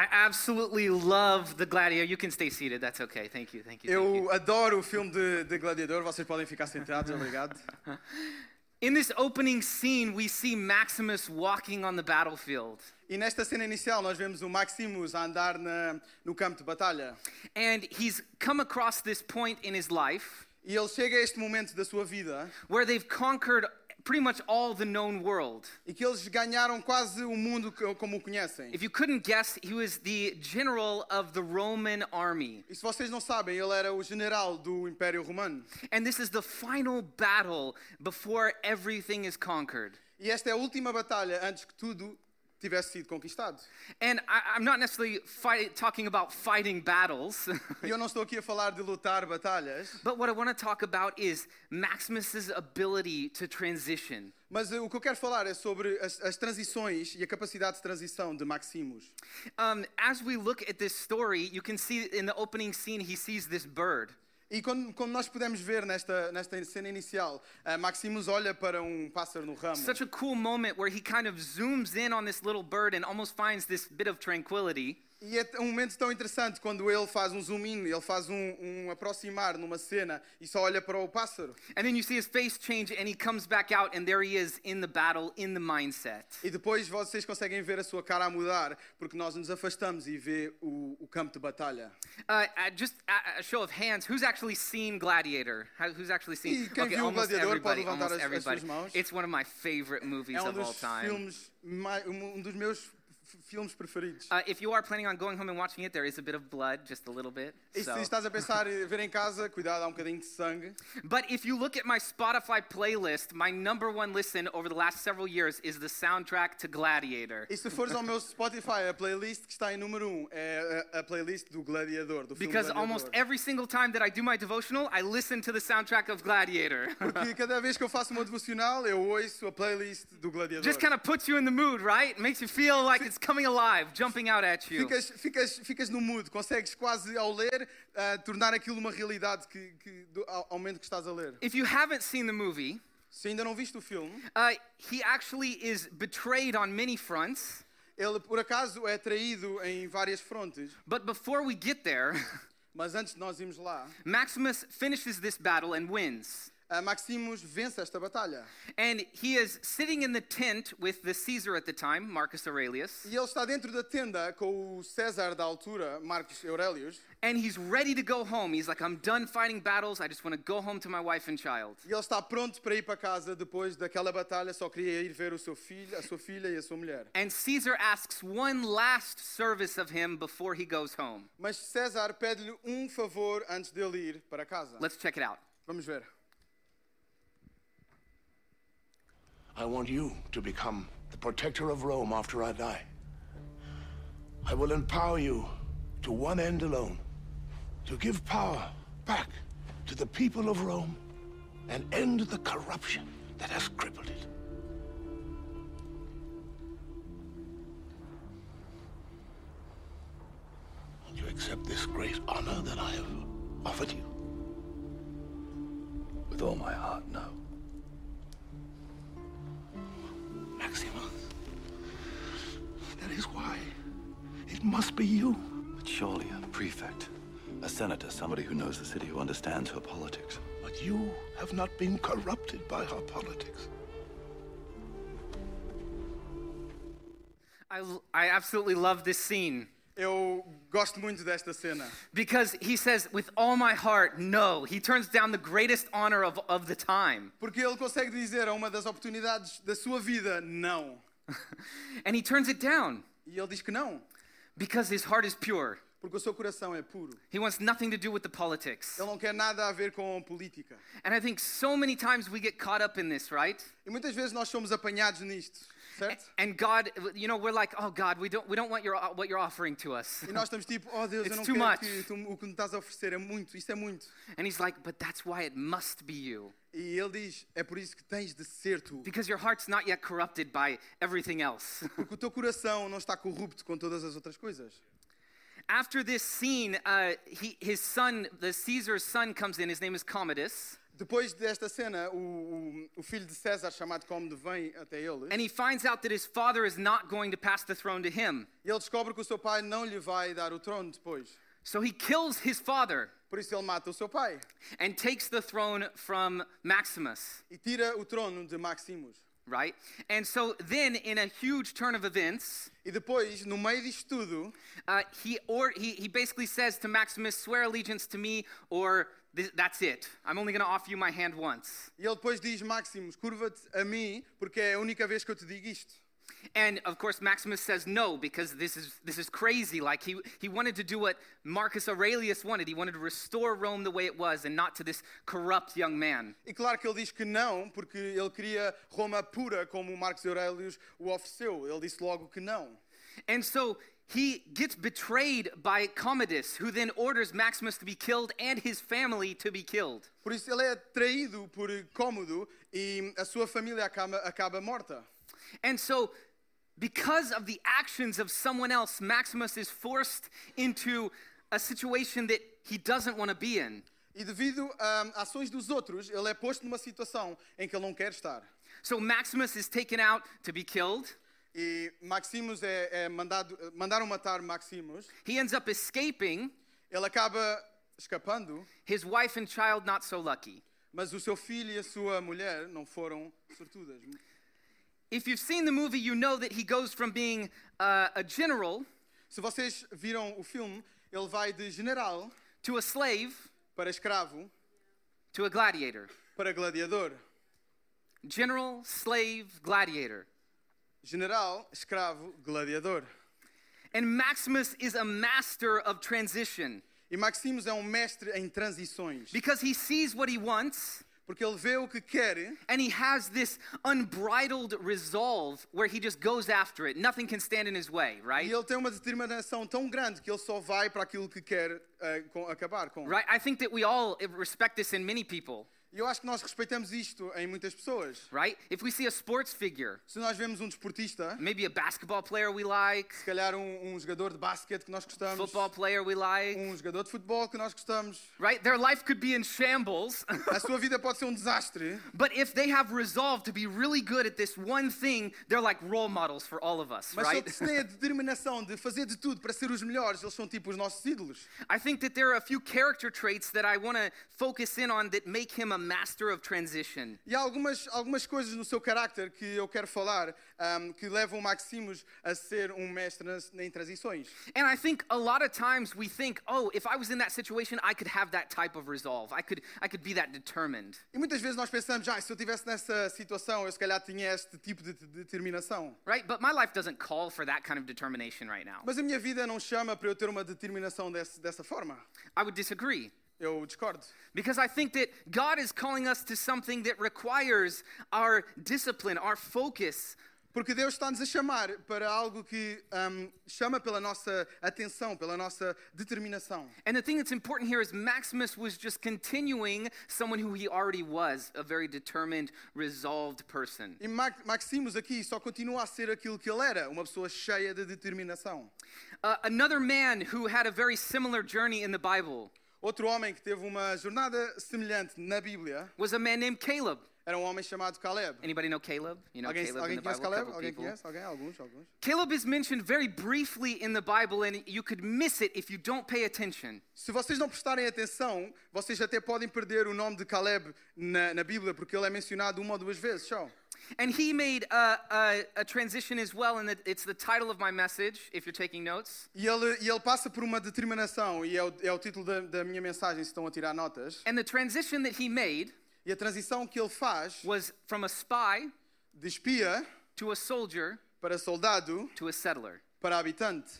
I absolutely love The Gladiator. You can stay seated. That's okay. Thank you. Thank you. thank you. Eu adoro o filme de, de Gladiador, vocês podem ficar sentados, obrigado. In this opening scene, we see Maximus walking on the battlefield. E nesta cena inicial nós vemos o Maximus a andar na, no campo de batalha. And he's come across this point in his life E ele chega a este momento da sua vida where they've conquered pretty much all the known world. e que eles ganharam quase o mundo como o conhecem. If you couldn't guess, he was the general of the Roman army. E se vocês não sabem, ele era o general do Império Romano. And this is the final battle before everything is conquered. E esta é a última batalha antes que tudo tivesse sido conquistado. And I, I'm not necessarily fight, talking about fighting battles. Eu não estou aqui a falar de lutar batalhas, But what I want to talk about is Maximus's ability to transition. mas o que eu quero falar é sobre as, as transições e a capacidade de transição de Maximus. Um, as we look at this story, you can see in the opening scene, he sees this bird. E quando, quando nós podemos ver nesta, nesta cena inicial, eh, Maximus olha para um pássaro no ramo. Such a cool moment where he kind of zooms in on this little bird and almost finds this bit of tranquility. E é um momento tão interessante quando ele faz um zoom in, ele faz um, um aproximar numa cena e só olha para o pássaro. And then you see his face change and he comes back out and there he is in the battle, in the mindset. E depois vocês conseguem ver a sua cara a mudar, porque nós nos afastamos e vê o, o campo de batalha. Uh, uh, just a, a show of hands, who's actually seen Gladiator? Who's actually seen? E quem viu o Gladiador pode levantar as- as suas mãos. It's one of my favorite movies É um of all dos time. filmes, um dos meus filmes preferidos. Uh, if you are planning on going home and watching it, there is a bit of blood, just a little bit. E so- se estás a pensar em ver em casa, cuidado, há um bocadinho de sangue. But if you look at my Spotify playlist, my number one listen over the last several years is the soundtrack to Gladiator. E se fores ao meu Spotify, a playlist que está em número 1 um é a, a playlist do Gladiador, do filme Because Gladiador. almost every single time that I do my devotional, I listen to the soundtrack of Gladiator. Porque cada vez que eu faço uma devocional, eu ouço a playlist do Gladiador. Just kind of puts you in the mood, right? Makes you feel like it's coming alive, jumping out at you. Ficas, ficas, ficas no mood, consegues quase ao ler ah, tornar aquilo uma realidade que, que, do, ao, ao momento que estás a ler. If you haven't seen the movie, Se ainda não viste o filme, uh, he actually is betrayed on many fronts. ele por acaso é traído em várias frontes, But before we get there, mas antes de nós irmos lá, Maximus finishes this battle and wins. Ah, Maximus vence esta batalha. And he is sitting in the tent with the Caesar at the time, Marcus Aurelius, E ele está dentro da tenda com o César da altura, Marcos Aurelius, and he's ready to go home. He's like, I'm done fighting battles. I just want to go home to my wife and child. e ele está pronto para ir para casa depois daquela batalha, só queria ir ver o seu filho, a sua filha e a sua mulher. And Caesar asks one last service of him before he goes home. Mas César pede-lhe um favor antes dele ir para casa. Let's check it out. Vamos ver. I want you to become the protector of Rome after I die. I will empower you to one end alone to give power back to the people of Rome and end the corruption that has crippled it. Will you accept this great honor that I have offered you? With all my heart, no. Maximus. That is why. It must be you. But surely a prefect, a senator, somebody who knows the city, who understands her politics. But you have not been corrupted by her politics. I, I absolutely love this scene Eu gosto muito desta cena. because he says, with all my heart, no. He turns down the greatest honor of, of the time. Porque ele consegue dizer a uma das oportunidades da sua vida não. And he turns it down E ele diz que não. because his heart is pure. Porque o seu coração é puro. He wants nothing to do with the politics. Ele não quer nada a ver com política. And I think so many times we get caught up in this, right? E muitas vezes nós somos apanhados nisto, certo? And God, you know, we're like, oh God, we don't, we don't want your, what you're offering to us. E nós estamos tipo, oh Deus, eu It's não too quero much. que tu, o que me estás a oferecer é muito, isto é muito. And He's like, but that's why it must be you. E ele diz, é por isso que tens de ser tu. Because your heart's not yet corrupted by everything else. Porque o teu coração não está corrupto com todas as outras coisas. After this scene, uh, he, his son, the Caesar's son, comes in. His name is Commodus. Depois desta cena, o, o, filho de César, chamado Cómodo, vem até ele. And he finds out that his father is not going to pass the throne to him. E ele descobre que o seu pai não lhe vai dar o trono depois. So he kills his father Por isso ele mata o seu pai and takes the throne from Maximus, e tira o trono de Maximus. Right? And so then, in a huge turn of events, E depois, no meio disto tudo, uh, he, or, he, he basically says to Maximus, swear allegiance to me, or "Th- that's it. I'm only going to offer you my hand once. e ele depois diz: Maximus, curva-te a mim, porque é a única vez que eu te digo isto. And of course, Maximus says no because this is, this is crazy. Like he, he wanted to do what Marcus Aurelius wanted. He wanted to restore Rome the way it was and not to this corrupt young man. E claro que ele diz que não, porque ele queria Roma pura, como Marcos Aurelius o ofereceu. Ele disse logo que não. And so he gets betrayed by Commodus, who then orders Maximus to be killed and his family to be killed. Por isso ele é traído por Cômodo e a sua família acaba, acaba morta. And so, because of the actions of someone else, Maximus is forced into a situation that he doesn't want to be in. E devido um, a ações dos outros, ele é posto numa situação em que ele não quer estar. So Maximus is taken out to be killed. E Maximus é, é mandado, mandaram matar Maximus. He ends up escaping, Ele acaba escapando, his wife and child not so lucky. mas o seu filho e a sua mulher não foram sortudas. If you've seen the movie, you know that he goes from being uh, a general Se vocês viram o filme, ele vai de general to a slave para escravo to a gladiator. para gladiador. General, slave, gladiator. General, escravo, gladiador. And Maximus is a master of transition E Maximus é um mestre em transições, because he sees what he wants porque ele vê o que quer and he has this unbridled resolve where he just goes after it. Nothing can stand in his way, e right? ele tem uma determinação tão grande que ele só vai para aquilo que quer eh, com- acabar com. Right? I think that we all respect this in many people, E eu acho que nós respeitamos isto em muitas pessoas. right? If we see a sports figure, Se nós vemos um desportista, maybe a basketball player we like, se calhar um, um jogador de basquete que nós gostamos, football player we like, um jogador de futebol que nós gostamos, right? Their life could be in shambles, a sua vida pode ser um desastre, but if they have resolve to be really good at this one thing, they're like role models for all of us, mas right? se têm a determinação de fazer de tudo para ser os melhores, eles são tipo os nossos ídolos. I think that there are a few character traits that I want to focus in on that make him a master of transition. E há algumas, algumas coisas no seu carácter que eu quero falar ahm, que levam Maximus a ser um mestre nas, em transições. And I think a lot of times we think, oh, if I was in that situation, I could have that type of resolve. I could, I could be that determined. E muitas vezes nós pensamos, ah, se eu estivesse nessa situação, eu se calhar tinha este tipo de, de determinação. Right? But my life doesn't call for that kind of determination right now. Mas a minha vida não chama para eu ter uma determinação desse, dessa forma. I would disagree. Eu discordo. Because I think that God is calling us to something that requires our discipline, our focus. Porque Deus está-nos a chamar para algo que ahm, chama pela nossa atenção, pela nossa determinação. And the thing that's important here is Maximus was just continuing someone who he already was, a very determined, resolved person. E Ma- Maximus aqui só continua a ser aquilo que ele era, uma pessoa cheia de determinação. Uh, another man who had a very similar journey in the Bible Outro homem que teve uma jornada semelhante na Bíblia was a man named Caleb. era um homem chamado Caleb. Anybody know Caleb? You know Alguém, Caleb alguém in the Bible? Caleb? Alguém people. conhece? Alguém? Alguns, alguns. Caleb is mentioned very briefly in the Bible, and you could miss it if you don't pay attention. Se vocês não prestarem atenção, vocês até podem perder o nome de Caleb na, na Bíblia, porque ele é mencionado uma ou duas vezes só. And he made a, a, a transition as well, and it's the title of my message, if you're taking notes. E ele, e ele passa por uma determinação, e é o, é o título da, da minha mensagem, se estão a tirar notas. And the transition that he made E a transição que ele faz was from a spy de espia to a soldier para soldado to a settler. para habitante.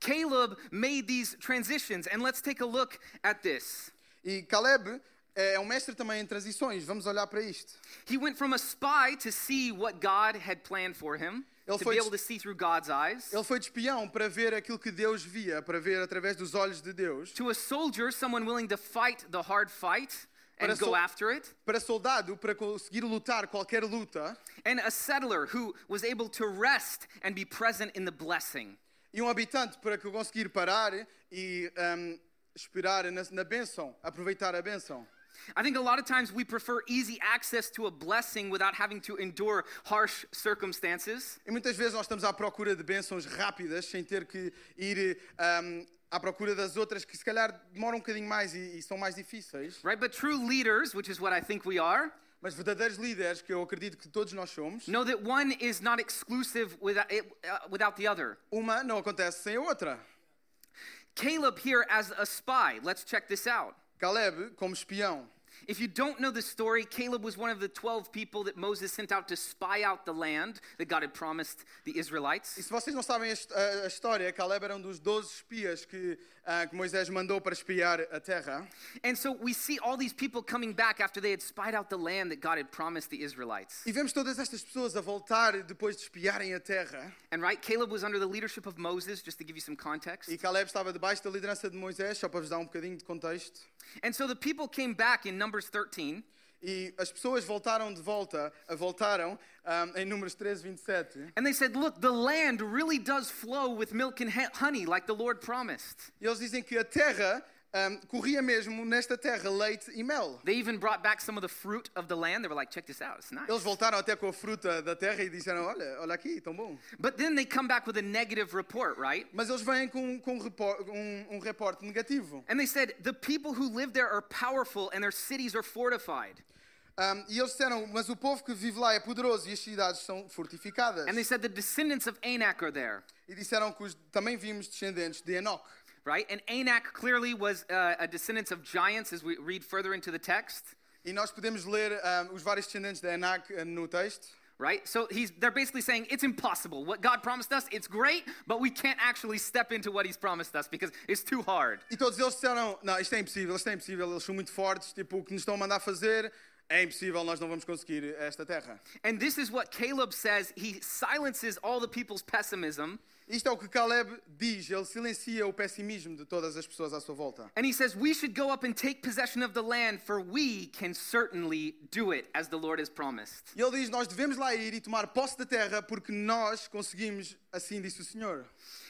Caleb made these transitions, and let's take a look at this. E Caleb é um mestre também em transições. Vamos olhar para isto. He went from a spy to see what God had planned for him, Ele foi. Ele foi de espião para ver aquilo que Deus via, para ver através dos olhos de Deus. To a soldier, someone willing to fight the hard fight and Para go sol- after it. Para soldado, para conseguir lutar qualquer luta. And a settler who was able to rest and be present in the blessing. E um habitante para conseguir parar e ahm, esperar na, na bênção, aproveitar a bênção. I think a lot of times we prefer easy access to a blessing without having to endure harsh circumstances. E muitas vezes nós estamos à procura de bênçãos rápidas, sem ter que ir ahm, à procura das outras que se calhar demoram um bocadinho mais e, e são mais difíceis. Right? But true leaders, which is what I think we are, Mas verdadeiros líderes, que eu acredito que todos nós somos, know that one is not exclusive without, it, uh, without the other. uma não acontece sem a outra. Caleb here as a spy. Let's check this out. Caleb, como espião. If you don't know the story, Caleb was one of the 12 people that Moses sent out to spy out the land that God had promised the E Israelites. se vocês não sabem a história, Caleb era um dos 12 espias que, ah, que Moisés mandou para espiar a terra. And so we see all these people coming back after they had spied out the land that God had promised the Israelites. E vemos todas estas pessoas a voltar depois de espiarem a terra. And right, Caleb was under the leadership of Moses, just to give you some context. E Caleb estava debaixo da liderança de Moisés, só para vos dar um bocadinho de contexto. And so the people came back in Numbers 13, E as pessoas voltaram de volta, voltaram ah, em Números 13, 27. and they said, Look, the land really does flow with milk and honey, like the Lord promised. E eles dizem que a terra ah, corria mesmo nesta terra leite e mel. They even brought back some of the fruit of the land. They were like, Check this out, it's nice. Eles voltaram até com a fruta da terra e disseram: Olha, olha aqui, tão bom. But then they come back with a negative report, right? Mas eles vêm com, com um, um, um reporte negativo. And they said, The people who live there are powerful and their cities are fortified. Um, e eles disseram: Mas o povo que vive lá é poderoso e as cidades são fortificadas. And they said, The descendants of Anak are there. E disseram que os- também vimos descendentes de Enoch. Right? And Anak clearly was uh, a descendant of giants as we read further into the text. E nós podemos ler um, os vários descendentes de Enoch uh, no texto. Right? So they're basically saying it's impossible. What God promised us, it's great, but we can't actually step into what he's promised us because it's too hard. E todos eles disseram: Não, isto é impossível, isto é impossível, eles são muito fortes. Tipo, o que nos estão a mandar fazer é impossível, nós não vamos conseguir esta terra. And this is what Caleb says. He silences all the people's pessimism Isto é o que Caleb diz, ele silencia o pessimismo de todas as pessoas à sua volta. and he says, We should go up and take possession of the land, for we can certainly do it as the Lord has promised. E ele diz: Nós devemos lá ir e tomar posse da terra porque nós conseguimos, assim disse o Senhor.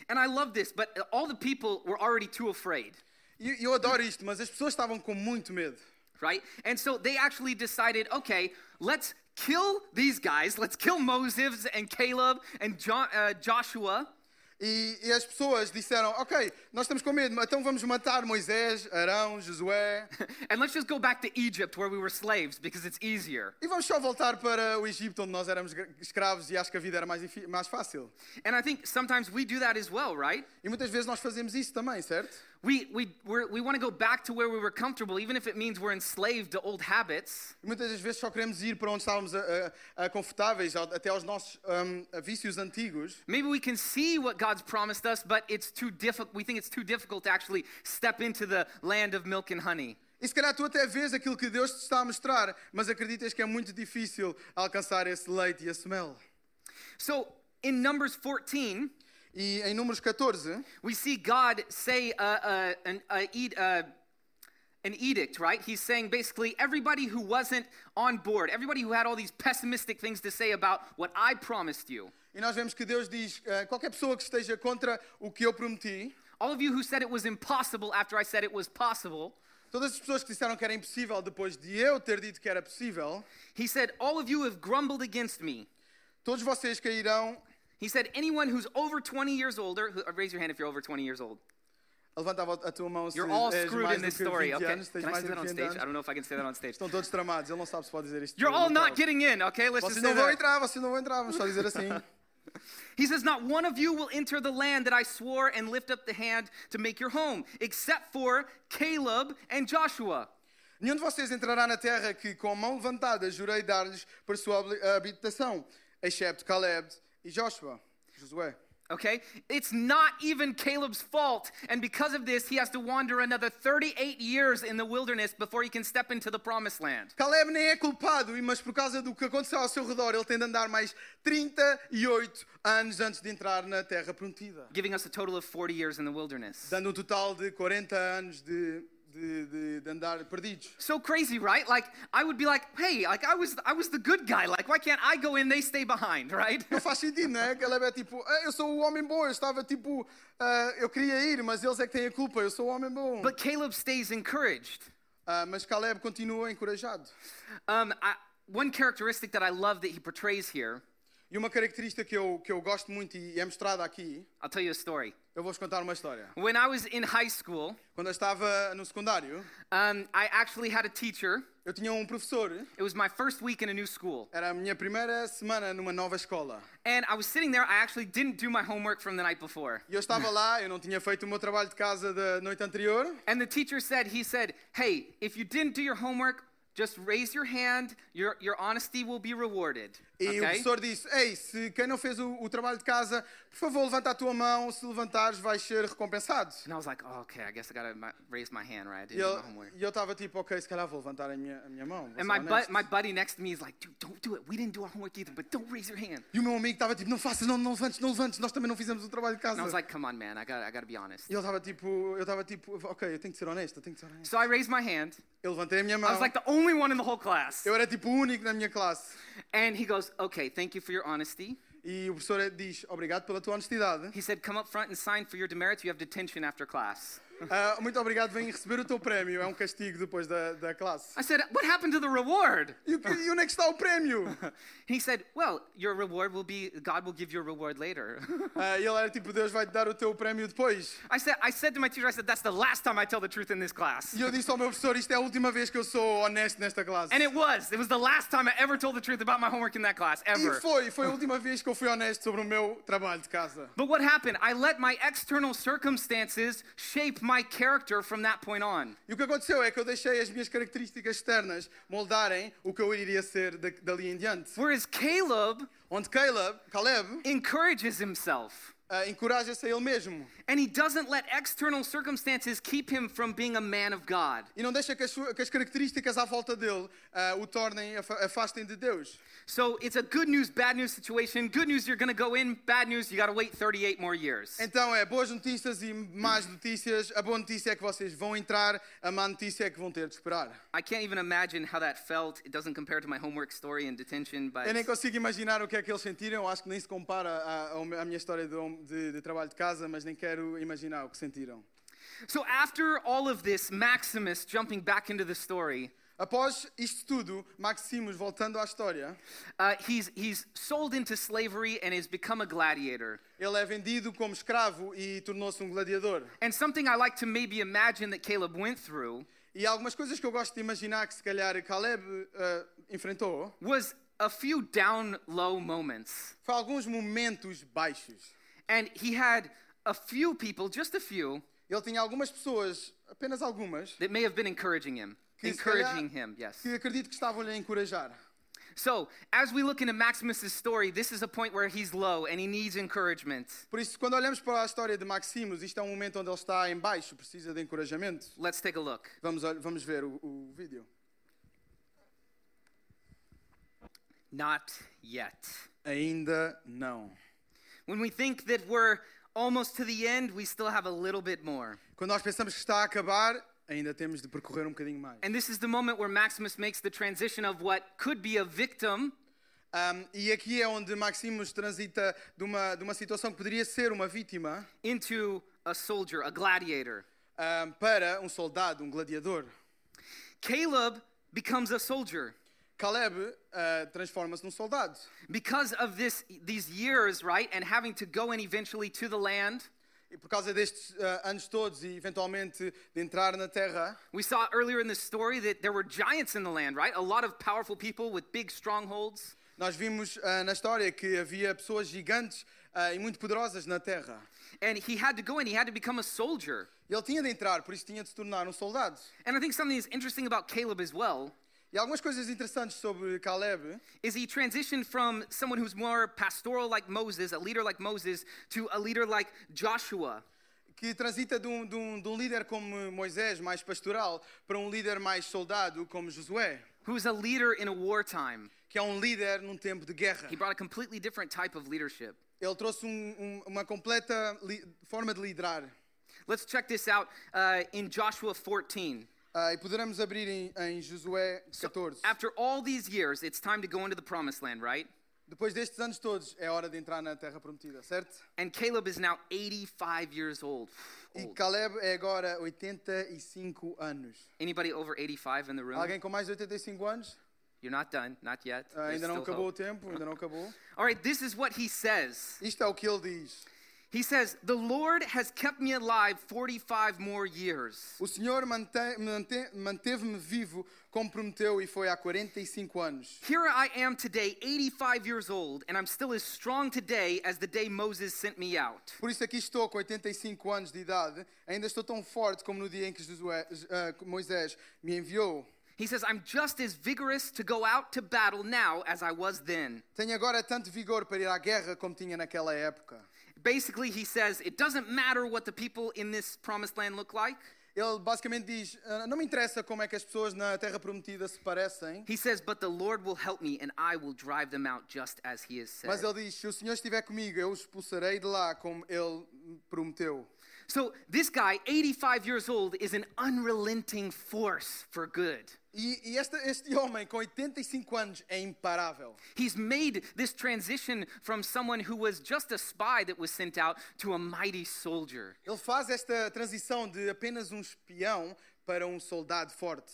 And I love this, but all the people were already too afraid. E eu adoro isto, mas as pessoas estavam com muito medo. Right? And so they actually decided, okay, let's kill these guys. Let's kill Moses and Caleb and jo- uh, Joshua. E, e as pessoas disseram: Ok, nós estamos com medo, então vamos matar Moisés, Arão, Josué And let's just go back to Egypt where we were slaves because it's easier. e vamos só voltar para o Egito, onde nós éramos escravos e acho que a vida era mais, mais fácil. And I think sometimes we do that as well, right? E muitas vezes nós fazemos isso também, certo? We, we, we're, we want to go back to where we were comfortable, even if it means we're enslaved to old habits. Muitas vezes só queremos ir para onde estávamos a- a- a confortáveis, até aos nossos hum, vícios antigos. Maybe we can see what God's promised us, but it's too difficult. We think it's too difficult to actually step into the land of milk and honey. E se calhar tu até vês aquilo que Deus te está a mostrar, mas acreditas que é muito difícil alcançar esse leite e esse mel. So in Numbers 14, E em Números 14, we see God say uh, uh, an, uh, uh, an edict, right? He's saying basically everybody who wasn't on board, everybody who had all these pessimistic things to say about what I promised you, e nós vemos que Deus diz: eh, qualquer pessoa que esteja contra o que eu prometi, all of you who said it was impossible after I said it was possible, todas as pessoas que disseram que era impossível depois de eu ter dito que era possível, he said, all of you have grumbled against me. todos vocês cairão. He said, anyone who's over 20 years older, who, uh, raise your hand if you're over 20 years old. Levanta a tua mão se You're all screwed in this story. Okay. anos, Can I say that on stage? Anos. I don't know if I can say that on stage. Estão todos tramados, ele não sabe se pode dizer isto. You're all not getting in, okay? Let's just say não vão that. entrar, vocês não vão entrar, vamos só dizer assim. He says, Not one of you will enter the land that I swore and lift up the hand to make your home, except for Caleb and Joshua. Nenhum de vocês entrará na terra que, com a mão levantada, jurei dar-lhes para sua habitação, excepto Caleb e Joshua. Josué. Okay? It's not even Caleb's fault. And because of this, he has to wander another 38 years in the wilderness before he can step into the promised land. Caleb nem é culpado, mas por causa do que aconteceu ao seu redor, ele tem de andar mais 38 anos antes de entrar na terra prometida. Giving us a total of 40 years in the wilderness. Dando um total de 40 anos de, de, de, de andar perdidos. So crazy, right? Like I would be like, "Hey, like I was I was the good guy. Like why can't I go in, they stay behind, right?" Não faz sentido, não é? Caleb é tipo, "Ah, eu sou o homem bom, eu estava tipo, ah, eu queria ir, mas eles é que têm a culpa, eu sou o homem bom. But Caleb stays encouraged. Ah, mas Caleb continua encorajado. Um, I, one characteristic that I love that he portrays here, E uma característica que eu, que eu gosto muito e é mostrada aqui, I'll tell you a story. eu vou-vos contar uma história. When I was in high school, Quando eu estava no secundário, um, I actually had a teacher. eu tinha um professor, It was my first week in a new school. era a minha primeira semana numa nova escola. And I was sitting there, I actually didn't do my homework from the night before. E eu estava lá, eu não tinha feito o meu trabalho de casa da noite anterior. And the teacher said, he said, hey, if you didn't do your homework, just raise your hand. Your, your honesty will be rewarded. E o Okay? professor disse: Ei, se quem não fez o, o trabalho de casa, por favor, levanta a tua mão. Se levantares, vais ser recompensado. And I was like, oh, okay, I guess I gotta raise my hand, right? I E do eu my homework. e eu estava tipo: Ok, se calhar vou levantar a minha, a minha mão. And my, bu- honesto." my buddy next to me is like, dude, don't do it. We didn't do our homework either, but don't raise your hand. E o meu amigo estava tipo: Não faças, não, não levantes, não levantes. Nós também não fizemos o trabalho de casa. And I was like, come on, man, I gotta, I gotta be honest. E ele estava tipo: Eu estava tipo: Ok, eu tenho que ser honesto, eu tenho que ser honesto. So I raised my hand. Eu levantei a minha I mão. was like the only one in the whole class. Eu era tipo o único na minha classe. And he goes, okay, thank you for your honesty. E o professor diz: Obrigado pela tua honestidade. He said, come up front and sign for your demerits. You have detention after class. Ah, muito obrigado, vem receber o teu prémio. É um castigo depois da, da classe. I said, what happened to the reward? E, o que- e onde é que está o prémio? He said, well, your reward will be, God will give you a reward later. Ah, e ele era tipo: Deus vai te dar o teu prémio depois. I said, I said to my teacher, I said, that's the last time I tell the truth in this class. E eu disse ao meu professor: Isto é a última vez que eu sou honesto nesta classe. And it was. It was the last time I ever told the truth about my homework in that class, E ever. foi, foi a última vez que eu fui honesto sobre o meu trabalho de casa. But what happened? I let my external circumstances shape my character from that point on. E o que aconteceu é que eu deixei as minhas características externas moldarem o que eu iria ser dali em diante. Whereas Caleb Onde Caleb, Caleb encourages himself. Ah, encoraja-se a ele mesmo And he doesn't let external circumstances keep him from being a man of God. e não deixa que as, que as características à volta dele ah, o tornem, afa- afastem de Deus. So it's a good news, bad news situation. Good news, you're going to go in. Bad news, you got to wait 38 more years. Então é boas notícias e más notícias. A boa notícia é que vocês vão entrar, a má notícia é que vão ter de esperar. I can't even imagine how that felt. It doesn't compare to my homework story detention, but Eu nem consigo imaginar o que é que eles sentiram, acho que nem se compara à- à minha história de, de- de trabalho de casa, mas nem quero imaginar o que sentiram. so after all of this, Maximus jumping back into the story, Após isto tudo, Maximus, voltando à história, uh, he's he's sold into slavery and has become a gladiator. ele é vendido como escravo e tornou-se um gladiador. And something I like to maybe imagine that Caleb went through E algumas coisas que eu gosto de imaginar que se calhar Caleb ah, enfrentou, was a few down low moments. foi alguns momentos baixos. And he had a few people, just a few, Ele tinha algumas pessoas, apenas algumas, that may have been encouraging him. que, Encouraging him, yes. que acredito que estavam-lhe a encorajar. So, as we look into Maximus' story, this is a point where he's low and he needs encouragement. Por isso, quando olhamos para a história de Maximus, isto é um momento onde ele está em baixo, precisa de encorajamento. Let's take a look. Vamos, ol- vamos ver o, o vídeo. Not yet. Ainda não. When we think that we're almost to the end, we still have a little bit more. Quando nós pensamos que está a acabar, ainda temos de percorrer um bocadinho mais. And this is the moment where Maximus makes the transition of what could be a victim Um, e aqui é onde Maximus transita de uma, de uma situação que poderia ser uma vítima into a soldier, a gladiator. um, para um soldado, um gladiador. Caleb becomes a soldier. Caleb uh, transforma-se num soldado. Because of this, these years, right, and having to go in eventually to the land, E por causa destes uh, anos todos e eventualmente de entrar na terra, we saw earlier in the story that there were giants in the land, right? A lot of powerful people with big strongholds. nós vimos uh, na história que havia pessoas gigantes e muito poderosas na terra. And he had to go in, he had to become a soldier. Ele tinha de entrar, por isso tinha de se tornar um soldado. And I think something that's interesting about Caleb as well E algumas coisas interessantes sobre Caleb is he transitioned from someone who's more pastoral like Moses, a leader like Moses, to a leader like Joshua. que transita de um, de, um, de um líder como Moisés, mais pastoral, para um líder mais soldado como Josué, who's a leader in a wartime. que é um líder num tempo de guerra. He brought a completely different type of leadership. Ele trouxe um- um- uma completa forma de liderar. Let's check this out uh, in Joshua 14. Ah, e poderemos abrir em, em Josué So, after all these years, it's time to go into the promised land, right? Depois destes anos todos, é hora de entrar na Terra Prometida, certo? And Caleb is now 85 years old. E. Caleb é agora 85 anos. Anybody over 85 in the room? Alguém com mais de 85 anos? You're not done, not yet. There's ainda não acabou o tempo, ainda não acabou. All right, this is what he says. Isto é o que ele diz. He says, The Lord has kept me alive 45 more years. O Senhor mante- mante- manteve-me vivo como prometeu e foi há 45 anos. Here I am today, 85 years old, and I'm still as strong today as the day Moses sent me out. Por isso aqui estou com 85 anos de idade, ainda estou tão forte como no dia em que Josué- ah, Moisés me enviou. He says, I'm just as vigorous to go out to battle now as I was then. Tenho agora tanto vigor para ir à guerra como tinha naquela época. Basically, he says, It doesn't matter what the people in this promised land look like. Ele basicamente diz: "Ah, Não me interessa como é que as pessoas na Terra Prometida se parecem, He says, But the Lord will help me, and I will drive them out just as he has said. mas ele diz: Se o Senhor estiver comigo, eu os expulsarei de lá como ele prometeu. So, this guy, 85 years old, is an unrelenting force for good. E, e este, este homem com 85 anos é imparável. He's made this transition from someone who was just a spy that was sent out to a mighty soldier. Ele faz esta transição de apenas um espião para um soldado forte.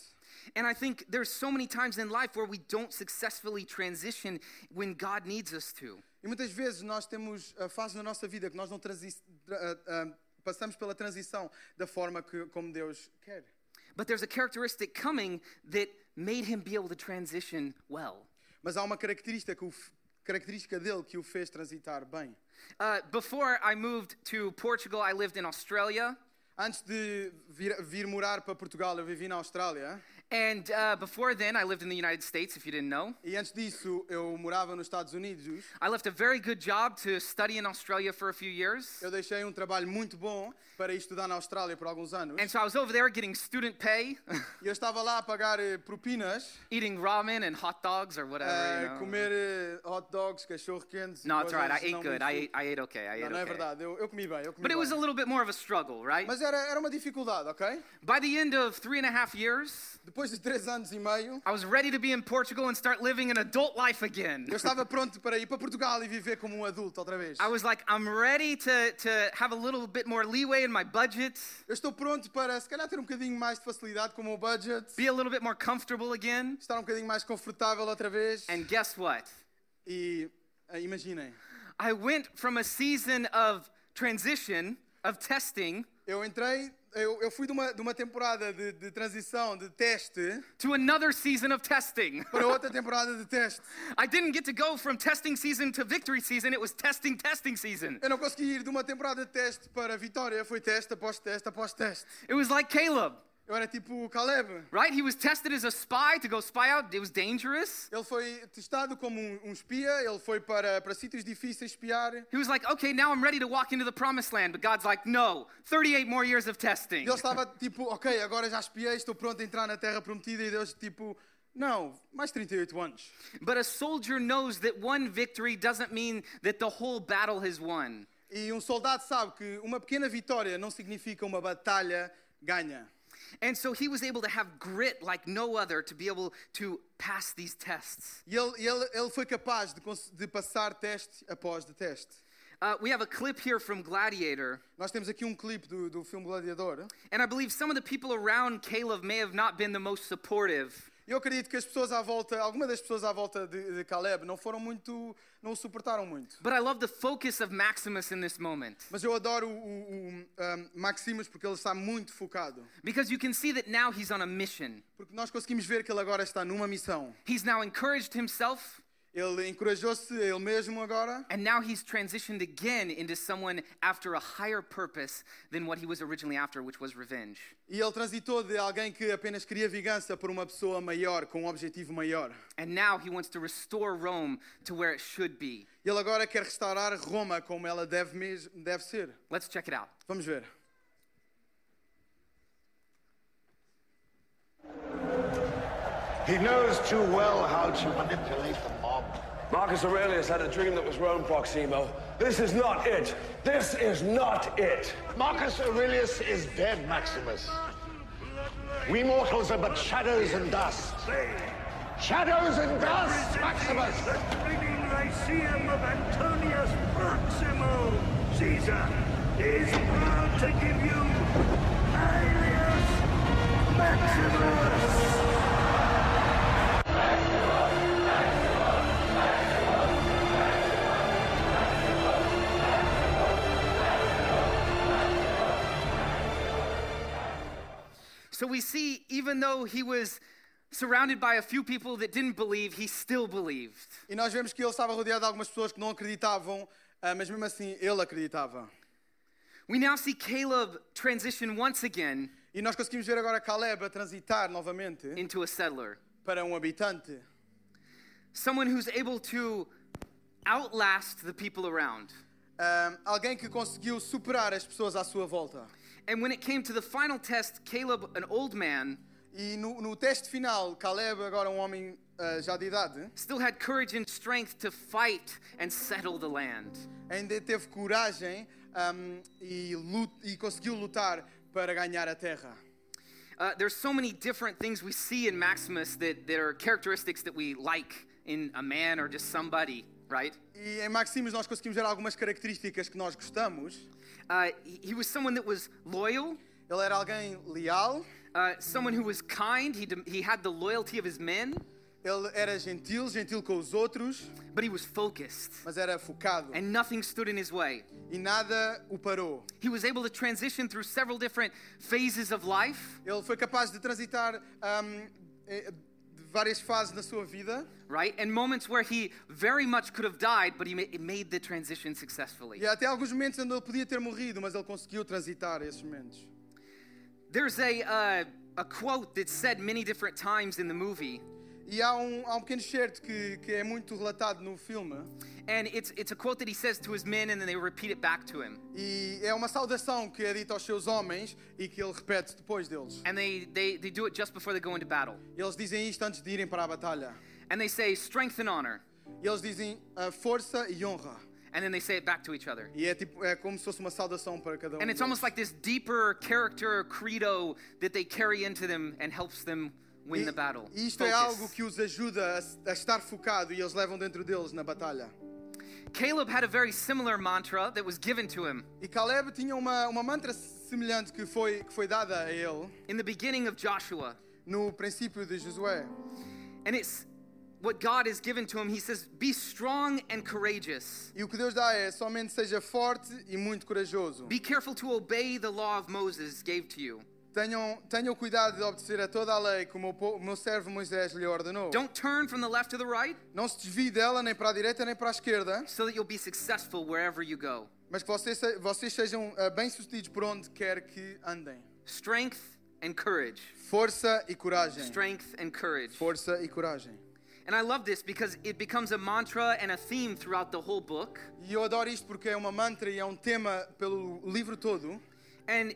And I think there's so many times in life where we don't successfully transition when God needs us to. E muitas vezes nós temos a fase na nossa vida que nós não transi- tra- ah, ah, passamos pela transição da forma que, como Deus quer. But there's a characteristic coming that made him be able to transition well. Mas há uma característica, que o característica dele que o fez transitar bem. Uh, before I moved to Portugal, I lived in Australia. Antes de vir, vir morar para Portugal, eu vivi na Austrália. And uh, before then, I lived in the United States, if you didn't know. E antes disso, eu morava nos Estados Unidos. I left a very good job to study in Australia for a few years. Eu deixei um trabalho muito bom para estudar na Austrália por alguns anos. And so I was over there getting student pay, eu estava lá a pagar eh, propinas, eating ramen and hot dogs or whatever. a you know. comer eh, hot dogs, cachorro quentes. No, it's all right. I ate não good. I ate, I ate okay. I Não, ate não é okay. verdade, eu, eu comi bem, eu comi But it was a bem. little bit more of a struggle, right? Mas era, era uma dificuldade, ok? By the end of three and a half years, Depois de três anos e meio, I was ready to be in Portugal and start living an adult life again. eu estava pronto para ir para Portugal e viver como um adulto outra vez. I was like, I'm ready to, to have a little bit more leeway in my budget, Eu estou pronto para, se calhar, ter um bocadinho mais de facilidade com o meu budget, be a little bit more comfortable again. estar um bocadinho mais confortável outra vez. And guess what? E eh, imaginem, I went from a season of transition, of testing, eu entrei, eu, eu fui de uma, de uma temporada de, de transição, de teste, to another season of testing. para outra temporada de teste. I didn't get to go from testing season to victory season, it was testing, testing season. Eu não consegui ir de uma temporada de teste para vitória, foi teste após teste após teste. It was like Caleb, era tipo Caleb. right? He was tested as a spy to go spy out, it was dangerous. Ele foi testado como um, um espia, ele foi para, para sítios difíceis espiar. He was like, okay, now I'm ready to walk into the promised land. But God's like, no, 38 more years of testing. Ele estava tipo, ok, agora já espiei, estou pronto a entrar na terra prometida. E Deus tipo, não, mais 38 anos. But a soldier knows that one victory doesn't mean that the whole battle has won. E um soldado sabe que uma pequena vitória não significa uma batalha ganha. And so he was able to have grit like no other to be able to pass these tests. E ele, ele, ele foi capaz de, de passar teste após de teste. Uh, we have a clip here from Gladiator, Nós temos aqui um clipe do, do filme Gladiador. and I believe some of the people around Caleb may have not been the most supportive. Eu acredito que as pessoas à volta, algumas das pessoas à volta de, de Caleb não foram muito, não o suportaram muito. But I love the focus of Maximus in this moment Mas eu adoro o, o, o um, Maximus porque ele está muito focado. because you can see that now he's on a mission. Porque nós conseguimos ver que ele agora está numa missão. He's now encouraged himself. Ele encorajou-se ele mesmo agora. And now he's transitioned again into someone after a higher purpose than what he was originally after, which was revenge. E ele transitou de alguém que apenas queria vingança por uma pessoa maior, com um objetivo maior. And now he wants to restore Rome to where it should be. Ele agora quer restaurar Roma como ela deve, mes- deve ser. Let's check it out. Vamos ver. He knows too well how to manipulate the mob. Marcus Aurelius had a dream that was Rome, Proximo. This is not it. This is not it. Marcus Aurelius is dead, Maximus. We mortals are but shadows and dust. Shadows and dust, Maximus! The bleeding Lyceum of Antonius Proximo. Caesar is proud to give you Aelius Maximus. So we see, even though he was surrounded by a few people that didn't believe, he still believed. E nós vemos que ele estava rodeado de algumas pessoas que não acreditavam, ah, mas mesmo assim ele acreditava. We now see Caleb transition once again E nós conseguimos ver agora Caleb a transitar novamente into a settler, para um habitante. someone who's able to outlast the people around. Ah, alguém que conseguiu superar as pessoas à sua volta. And when it came to the final test, Caleb, an old man, E no, no teste final, Caleb, agora um homem ah, já de idade, still had courage and strength to fight and settle the land. ainda teve coragem ahm, e, lut- e conseguiu lutar para ganhar a terra. Uh, there's so many different things we see in Maximus that, that are characteristics that we like in a man or just somebody, right? E em Maximus nós conseguimos ver algumas características que nós gostamos. Uh, he, was someone that was loyal, Ele era alguém leal, uh, someone who was kind. He, he had the loyalty of his men, ele era gentil, gentil com os outros, but he was focused, mas era focado. and nothing stood in his way. E nada o parou. He was able to transition through several different phases of life, Ele foi capaz de transitar ahm, eh, várias fases na sua vida right? And moments where he very much could have died, but he made the transition successfully. e até alguns momentos onde ele podia ter morrido, mas ele conseguiu transitar esses momentos. There's a, uh, a quote that's said many different times in the movie, E há um, há um pequeno certo que, que é muito relatado no filme and it's, it's a quote that he says to his men, and then they repeat it back to him. e é uma saudação que é dita aos seus homens e que ele repete depois deles. And they, they, they do it just before they go into battle. E eles dizem isto antes de irem para a batalha. And they say, strength and honor. E eles dizem ah, força e honra. And then they say it back to each other. E é, tipo, é como se fosse uma saudação para cada um. And it's almost like this deeper character credo that they carry into them and helps them win the battle. e isto é algo que os ajuda a, a estar focado e eles levam dentro deles na batalha. Caleb had a very similar mantra that was given to him E Caleb tinha uma, uma mantra semelhante que foi, que foi dada a ele in the beginning of Joshua. no princípio de Josué. And it's what God has given to him. He says, Be strong and courageous. E o que Deus dá é somente seja forte e muito corajoso. Be careful to obey the law of Moses gave to you. Tenham, tenham cuidado de obedecer a toda a lei que o meu, servo Moisés lhe ordenou. Don't turn from the left to the right Não se desvie dela nem para a direita nem para a esquerda, so that you'll be successful wherever you go. mas que vocês, se- vocês sejam ah, bem-sucedidos por onde quer que andem. Strength and courage. Força e coragem. Strength and courage. Força e coragem. And I love this because it becomes a mantra and a theme throughout the whole book. E eu adoro isto porque é uma mantra e é um tema pelo livro todo. And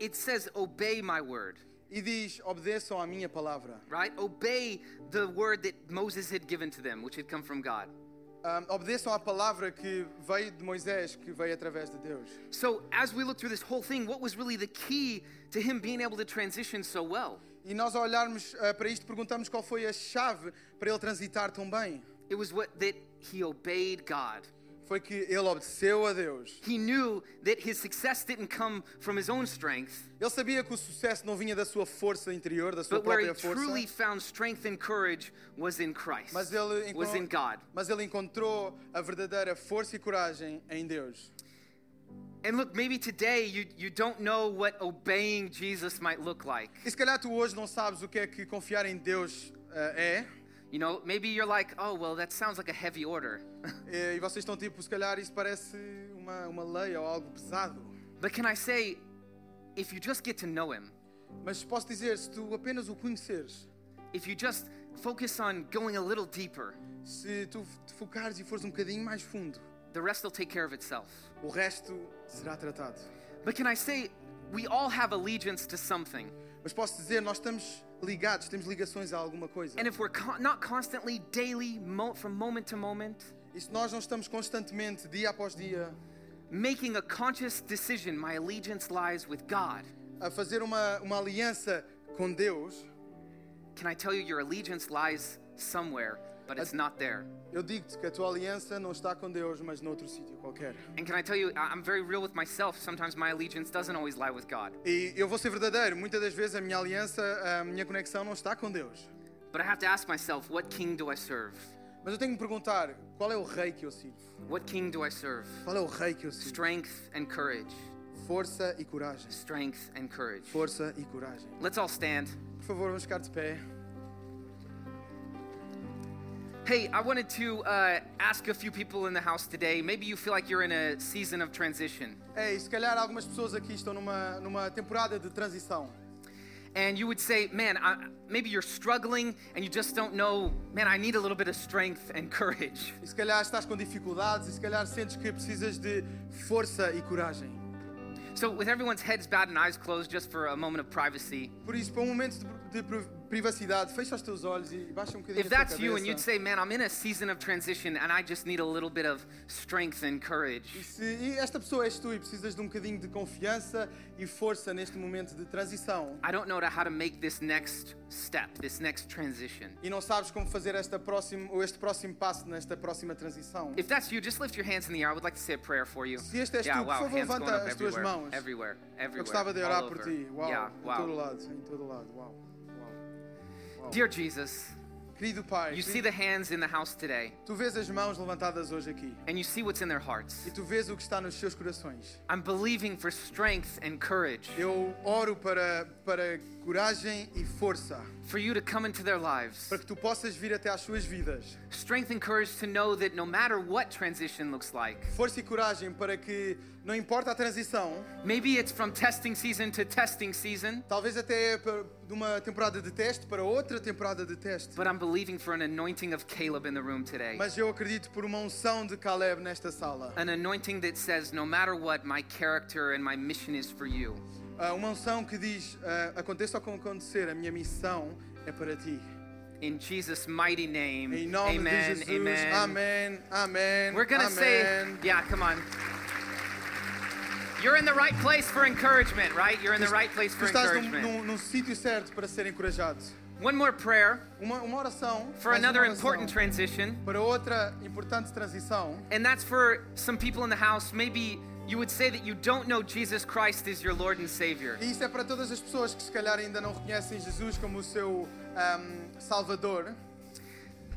it says, Obey my word, E diz: obedeçam à minha palavra. right? Obey the word that Moses had given to them, which had come from God. Ah, obedeçam à palavra que veio de Moisés, que veio através de Deus. So, as we look through this whole thing, what was really the key to him being able to transition so well? E nós, ao olharmos ah, para isto, perguntamos qual foi a chave para ele transitar tão bem. It was what that he obeyed God. Foi que ele obedeceu a Deus. He knew that his success didn't come from his own strength, Ele sabia que o sucesso não vinha da sua força interior, da sua but where he própria força. truly found strength and courage was in Christ, Mas ele, was in encontrou, God. mas ele encontrou a verdadeira força e coragem em Deus. And look, maybe today you, you don't know what obeying Jesus might look like. E se calhar tu hoje não sabes o que é que confiar em Deus ah, é. You know, maybe you're like, oh, well, that sounds like a heavy order. E vocês estão tipo, se calhar isso parece uma, uma lei ou algo pesado. but can I say, if you just get to know Him, Mas posso dizer, se tu apenas o conheceres, if you just focus on going a little deeper, se tu te focares e fores um bocadinho mais fundo, the rest will take care of itself. o resto será tratado. But can I say, we all have allegiance to something. Mas posso dizer, nós estamos ligados, temos ligações a alguma coisa. And if we're con- not constantly, daily, mo- from moment to moment, E se nós não estamos constantemente, dia após dia, making a conscious decision, my allegiance lies with God, a fazer uma, uma aliança com Deus, can I tell you your allegiance lies somewhere, but it's not there? eu digo-te que a tua aliança não está com Deus, mas noutro sítio qualquer. And can I tell you, I'm very real with myself. Sometimes my allegiance doesn't always lie with God. E eu vou ser verdadeiro, muitas das vezes a minha aliança, a minha conexão não está com Deus. But I have to ask myself, what king do I serve? Mas eu tenho que me perguntar, qual é o rei que eu sirvo? What king do I serve? Qual é o rei que eu sirvo? Strength and courage. Força e coragem. Strength and courage. Força e coragem. Let's all stand. Por favor, vamos ficar de pé. Hey, I wanted to uh, ask a few people in the house today. Maybe you feel like you're in a season of transition. Ei, se calhar algumas pessoas aqui estão numa, numa temporada de transição. And you would say, man, I, maybe you're struggling and you just don't know, man, I need a little bit of strength and courage. E se calhar estás com dificuldades e se calhar sentes que precisas de força e coragem. So, with everyone's heads bowed and eyes closed, just for a moment of privacy, Por isso, para um momento de, de privacidade, fecha os teus olhos e baixa um bocadinho if that's you and you'd say, man, I'm in a season of transition and I just need a little bit of strength and E courage, se e esta pessoa és tu e precisas de um bocadinho de confiança e força neste momento de transição I don't know how to make this next step, this next transition. e não sabes como fazer esta próximo, ou este próximo passo nesta próxima transição, If that's you, just lift your hands in the air. I would like to say a prayer for you. Se este és yeah, tu, por wow, favor, hands going levanta up as tuas everywhere, mãos. Everywhere, everywhere. eu gostava de orar por ti. Uau, yeah, em todo wow. lado, em todo lado. Uau. Uau. Dear Jesus, Querido Pai, you querido- see the hands in the house today, tu vês as mãos levantadas hoje aqui and you see what's in their hearts. e tu vês o que está nos seus corações. I'm believing for strength and courage Eu oro para, para coragem e força, for you to come into their lives. para que tu possas vir até às suas vidas. Strength and courage to know that no matter what transition looks like, Força e coragem para que, não importa a transição, maybe it's from testing season to testing season, talvez até de uma temporada de teste para outra temporada de teste, but I'm believing for an anointing of Caleb in the room today. mas eu acredito por uma unção de Caleb nesta sala. An anointing that says, no matter what, my character and my mission is for you. Ah, uma unção que diz: ah, aconteça o que acontecer, a minha missão é para ti. In Jesus' mighty name, Em nome amen, de Jesus. amen. Amém. We're gonna say, amém. yeah, come on. You're in the right place for encouragement, right? You're in the right place for num, encouragement. num, num sítio certo para ser encorajado. One more prayer Uma, uma oração for another oração important transition, para outra importante transição. and that's for some people in the house. Maybe you would say that you don't know Jesus Christ as your Lord and Savior. E isso é para todas as pessoas que se calhar ainda não reconhecem Jesus como o seu ahm, Salvador.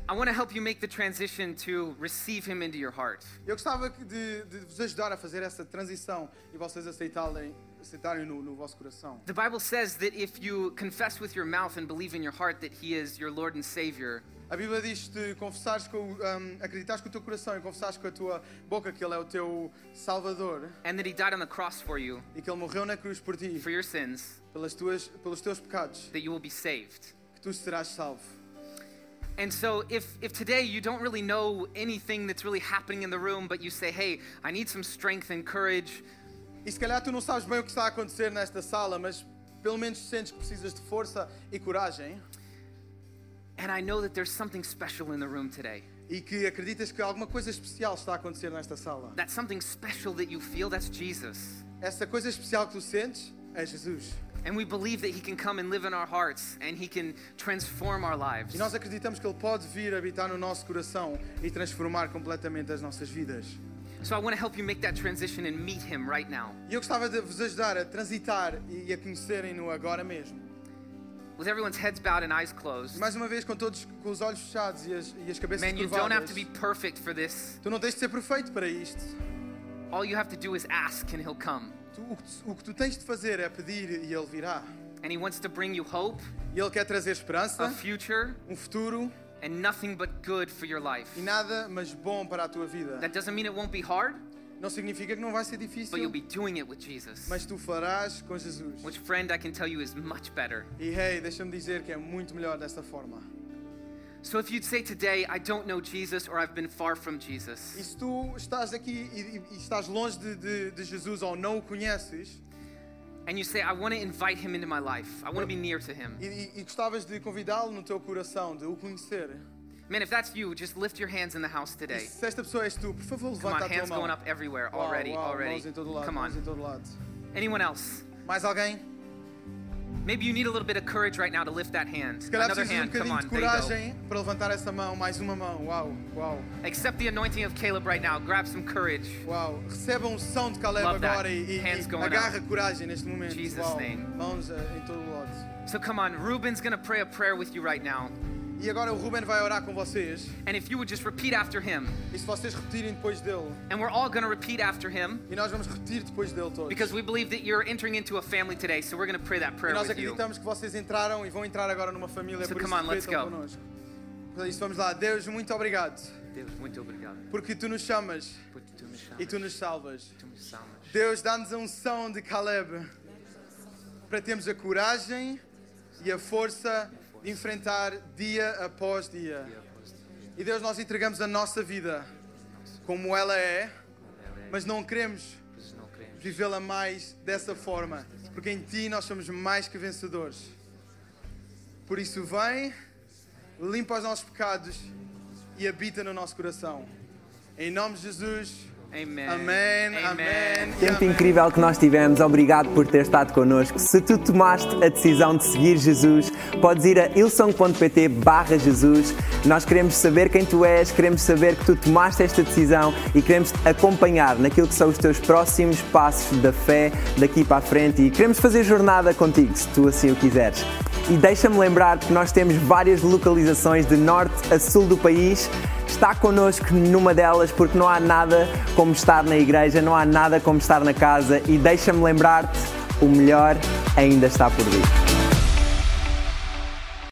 I want to help you make the transition to receive Him into your heart. Eu gostava de, de vos ajudar a fazer essa transição e vocês aceitarem, aceitarem no, no vosso coração. The Bible says that if you confess with your mouth and believe in your heart that He is your Lord and Savior, A Bíblia diz que confessares com, o- acreditares com o teu coração e confessares com a tua boca que Ele é o teu Salvador and that He died on the cross for you, e que Ele morreu na cruz por ti, for your sins, pelas tuas, pelos teus pecados, that you will be saved. que tu serás salvo. And so, if, if today you don't really know anything that's really happening in the room, but you say, hey, I need some strength and courage, E se calhar tu não sabes bem o que está a acontecer nesta sala, mas pelo menos sentes que precisas de força e coragem and I know that there's something special in the room today, e que acreditas que alguma coisa especial está a acontecer nesta sala. that something special that you feel, that's Jesus. Essa coisa especial que tu sentes é Jesus. And we believe that He can come and live in our hearts and He can transform our lives. E nós acreditamos que Ele pode vir habitar no nosso coração e transformar completamente as nossas vidas. So I want to help you make that transition and meet Him right now. E eu gostava de vos ajudar a transitar e a conhecerem-no agora mesmo. With everyone's heads bowed and eyes closed. Mais uma vez, com todos com os olhos fechados e as, e as cabeças Man, you don't have to be perfect for this. Tu não tens de ser perfeito para isto. All you have to do is ask and He'll come. Tu- o, que tu, o que tu tens de fazer é pedir e Ele virá. And He wants to bring you hope, E Ele quer trazer esperança, a future, um futuro, and nothing but good for your life. e nada mas bom para a tua vida. That doesn't mean it won't be hard, Não significa que não vai ser but difícil, you'll be doing it with Jesus. mas tu farás com Jesus. Which, friend, I can tell you is much better. E hey, deixa-me dizer que é muito melhor desta forma. So if you'd say today, I don't know Jesus or I've been far from E Jesus, se tu estás aqui e, e- e estás longe de, de- de Jesus ou não o conheces and you say, I want to invite him into my life, I want to be near to him. e, gostavas de convidá-lo no teu coração, de o conhecer, Man, if that's you, just lift your hands in the house e today. se esta pessoa és tu, por favor, Come levanta on, a tua hands mão. going up everywhere Uau, already, uau, already. Mãos em todo lado, Come mãos em on. todo lado. Anyone else? Mais alguém? Maybe you need a little bit of courage right now to lift that hand. Se calhar Another de um hand, come on, de there you go. coragem para levantar essa mão, mais uma mão. Uau, uau, Accept the anointing of Caleb right now. Grab some courage. uau. Receba um som de Caleb Love that. agora e, e- Hands e going agarra coragem neste momento. Jesus' uau. name. Mãos eh, em todo lado. So come on, Ruben's gonna pray a prayer with you right now. E agora o Ruben vai orar com vocês. And if you would just repeat after him, E se vocês repetirem depois dele, and we're all gonna repeat after him e nós vamos repetir depois dele todos. because we believe that you're entering into a family today. So we're gonna pray that E prayer nós with you. acreditamos que vocês entraram e vão entrar agora numa família, So por come isso on, let's go. connosco. Por isso vamos lá. Deus, muito obrigado. Deus, muito obrigado. Porque tu nos chamas Por tu me chamas, e tu nos salvas. tu me salvas. Deus, dá-nos a unção de Caleb para termos a coragem e a força enfrentar dia após dia. E Deus, nós entregamos a nossa vida como ela é, mas não queremos vivê-la mais dessa forma, porque em Ti nós somos mais que vencedores. Por isso, vem, limpa os nossos pecados e habita no nosso coração. Em nome de Jesus. Amém, amém. e Tempo amém. incrível que nós tivemos, obrigado por ter estado connosco. Se tu tomaste a decisão de seguir Jesus, podes ir a ilsong.pt barra Jesus. Nós queremos saber quem tu és, queremos saber que tu tomaste esta decisão e queremos acompanhar naquilo que são os teus próximos passos da fé daqui para a frente e queremos fazer jornada contigo, se tu assim o quiseres. E deixa-me lembrar que nós temos várias localizações de norte a sul do país. Está connosco numa delas porque não há nada como estar na igreja, não há nada como estar na casa. E deixa-me lembrar-te: o melhor ainda está por vir.